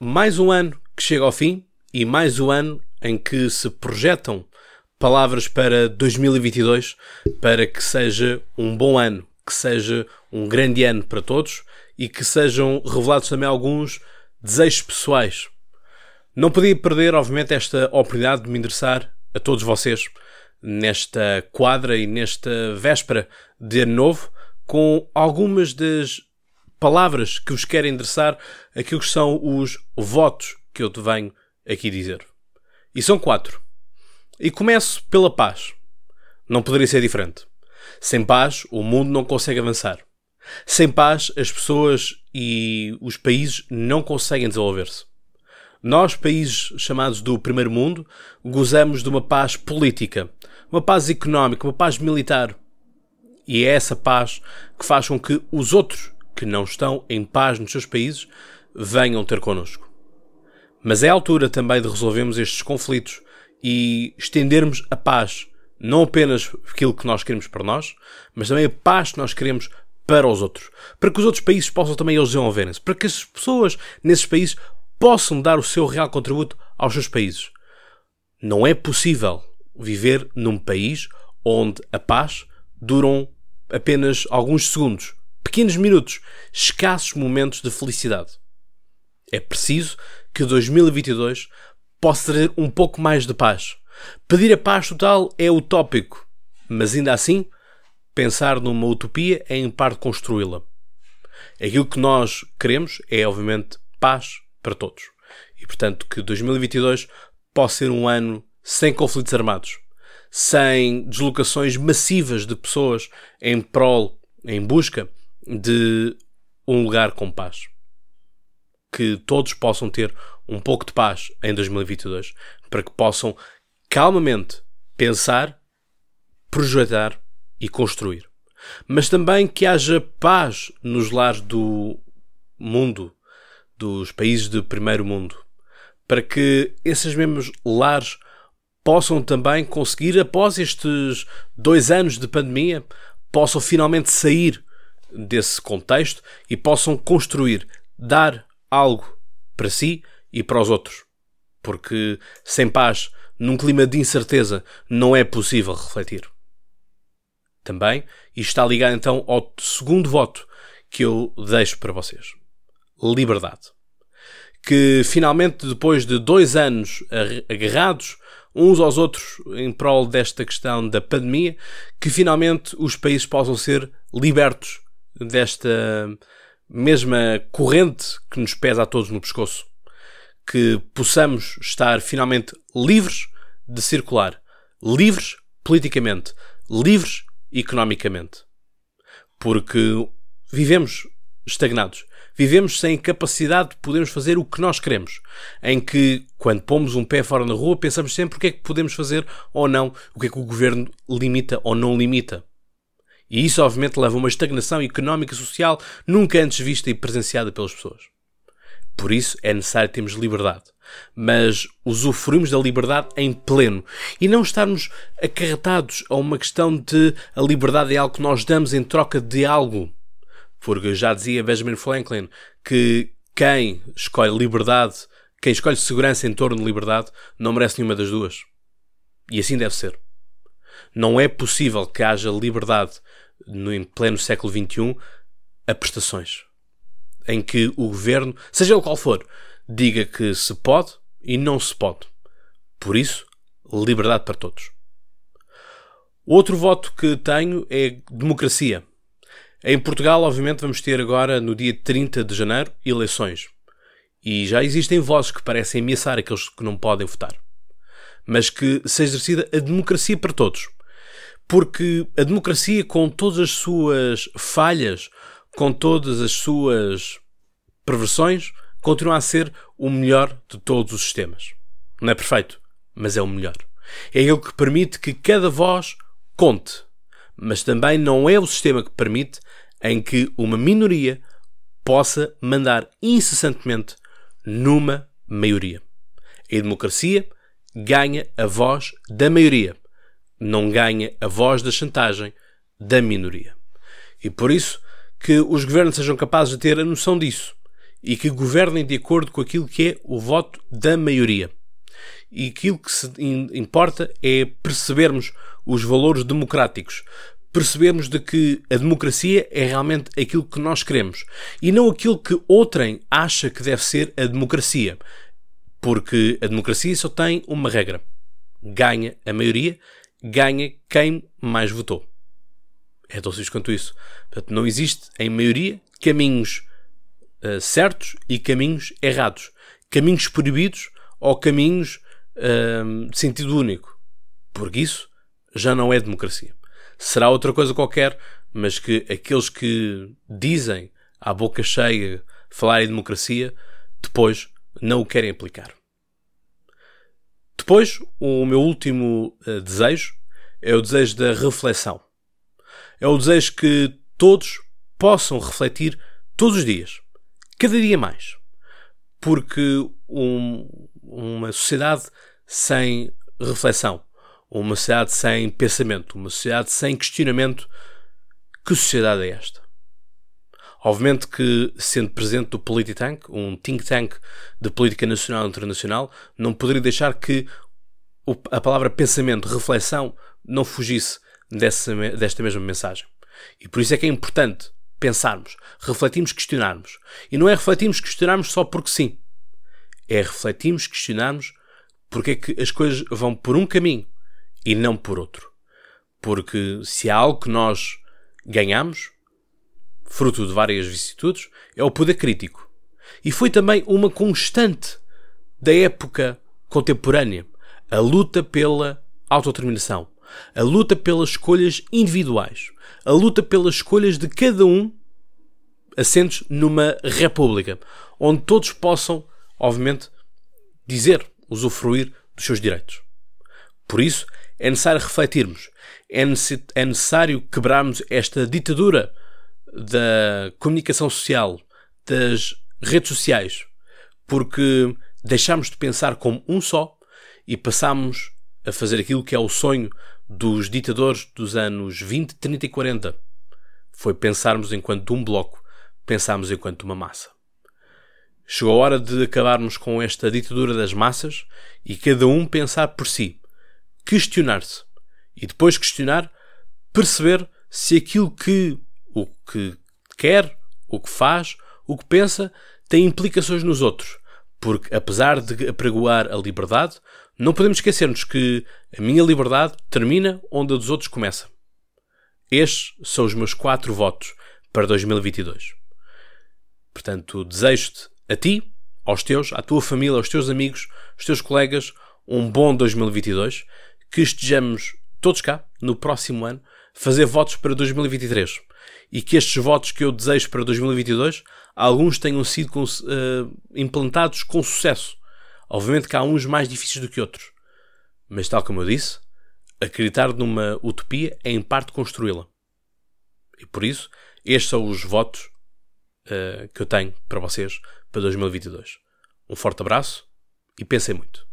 mais um ano que chega ao fim e mais um ano em que se projetam palavras para 2022 para que seja um bom ano, que seja um grande ano para todos e que sejam revelados também alguns desejos pessoais. Não podia perder, obviamente, esta oportunidade de me endereçar a todos vocês nesta quadra e nesta véspera de ano novo com algumas das palavras que vos quero endereçar aquilo que são os votos que eu te venho aqui dizer. E são quatro. E começo pela paz. Não poderia ser diferente. Sem paz, o mundo não consegue avançar. Sem paz, as pessoas e os países não conseguem desenvolver-se. Nós, países chamados do primeiro mundo, gozamos de uma paz política, uma paz económica, uma paz militar. E é essa paz que faz com que os outros que não estão em paz nos seus países venham ter connosco. Mas é a altura também de resolvermos estes conflitos e estendermos a paz, não apenas aquilo que nós queremos para nós, mas também a paz que nós queremos para os outros, para que os outros países possam também eles desenvolverem-se, para que as pessoas nesses países possam dar o seu real contributo aos seus países. Não é possível viver num país onde a paz duram apenas alguns segundos pequenos minutos, escassos momentos de felicidade. É preciso que 2022 possa trazer um pouco mais de paz. Pedir a paz total é utópico, mas ainda assim, pensar numa utopia é em parte construí-la. Aquilo que nós queremos é, obviamente, paz para todos. E, portanto, que 2022 possa ser um ano sem conflitos armados, sem deslocações massivas de pessoas em prol, em busca de um lugar com paz. Que todos possam ter um pouco de paz em 2022 para que possam calmamente pensar, projetar e construir. Mas também que haja paz nos lares do mundo, dos países de primeiro mundo, para que esses mesmos lares possam também conseguir, após estes dois anos de pandemia, possam finalmente sair desse contexto e possam construir, dar algo para si e para os outros. Porque sem paz, num clima de incerteza, não é possível refletir. Também, isto está ligado então ao segundo voto que eu deixo para vocês: liberdade. Que finalmente, depois de dois anos agarrados uns aos outros em prol desta questão da pandemia, que finalmente os países possam ser libertos desta mesma corrente que nos pesa a todos no pescoço. Que possamos estar finalmente livres de circular, livres politicamente, livres economicamente. Porque vivemos estagnados. Vivemos sem capacidade de podermos fazer o que nós queremos. Em que, quando pomos um pé fora na rua, pensamos sempre o que é que podemos fazer ou não, o que é que o governo limita ou não limita. E isso, obviamente, leva a uma estagnação económica e social nunca antes vista e presenciada pelas pessoas. Por isso é necessário termos liberdade. Mas usufruímos da liberdade em pleno e não estarmos acarretados a uma questão de a liberdade é algo que nós damos em troca de algo. Porque já dizia Benjamin Franklin que quem escolhe liberdade, quem escolhe segurança em torno de liberdade, não merece nenhuma das duas. E assim deve ser. Não é possível que haja liberdade no, em pleno século XXI a prestações. Em que o governo, seja ele qual for, diga que se pode e não se pode. Por isso, liberdade para todos. Outro voto que tenho é democracia. Em Portugal, obviamente, vamos ter agora, no dia 30 de janeiro, eleições. E já existem vozes que parecem ameaçar aqueles que não podem votar. Mas que seja exercida a democracia para todos. Porque a democracia, com todas as suas falhas, com todas as suas perversões, continua a ser o melhor de todos os sistemas. Não é perfeito, mas é o melhor. É ele que permite que cada voz conte, mas também não é o sistema que permite em que uma minoria possa mandar incessantemente numa maioria. A democracia ganha a voz da maioria não ganha a voz da chantagem da minoria. E por isso que os governos sejam capazes de ter a noção disso e que governem de acordo com aquilo que é o voto da maioria. E aquilo que se importa é percebermos os valores democráticos, percebermos de que a democracia é realmente aquilo que nós queremos e não aquilo que outrem acha que deve ser a democracia. Porque a democracia só tem uma regra: ganha a maioria, ganha quem mais votou. É tão simples quanto isso. Portanto, não existe, em maioria, caminhos uh, certos e caminhos errados. Caminhos proibidos ou caminhos uh, de sentido único. Porque isso já não é democracia. Será outra coisa qualquer, mas que aqueles que dizem à boca cheia falar em democracia, depois não o querem aplicar. Depois, o meu último uh, desejo é o desejo da reflexão. É o desejo que todos possam refletir todos os dias, cada dia mais. Porque um, uma sociedade sem reflexão, uma sociedade sem pensamento, uma sociedade sem questionamento, que sociedade é esta? Obviamente que, sendo presidente do Polititank, um think tank de política nacional e internacional, não poderia deixar que a palavra pensamento, reflexão, não fugisse dessa, desta mesma mensagem. E por isso é que é importante pensarmos, refletirmos, questionarmos. E não é refletirmos, questionarmos só porque sim. É refletirmos, questionarmos porque é que as coisas vão por um caminho e não por outro. Porque se há algo que nós ganhamos, fruto de várias vicissitudes, é o poder crítico. E foi também uma constante da época contemporânea a luta pela autodeterminação, a luta pelas escolhas individuais, a luta pelas escolhas de cada um assentos numa república, onde todos possam, obviamente, dizer, usufruir dos seus direitos. Por isso, é necessário refletirmos, é, é necessário quebrarmos esta ditadura da comunicação social, das redes sociais, porque deixamos de pensar como um só e passamos a fazer aquilo que é o sonho dos ditadores dos anos 20, 30 e 40. Foi pensarmos enquanto um bloco, pensarmos enquanto uma massa. Chegou a hora de acabarmos com esta ditadura das massas e cada um pensar por si, questionar-se e depois questionar, perceber se aquilo que o que quer, o que faz, o que pensa tem implicações nos outros, porque apesar de apregoar a liberdade, não podemos esquecer-nos que a minha liberdade termina onde a dos outros começa. Estes são os meus quatro votos para 2022. Portanto, desejo-te a ti, aos teus, à tua família, aos teus amigos, aos teus colegas, um bom 2022, que estejamos todos cá no próximo ano fazer votos para 2023 e que estes votos que eu desejo para 2022 alguns tenham sido uh, implantados com sucesso Obviamente que há uns mais difíceis do que outros. Mas, tal como eu disse, acreditar numa utopia é, em parte, construí-la. E por isso, estes são os votos uh, que eu tenho para vocês para 2022. Um forte abraço e pensem muito.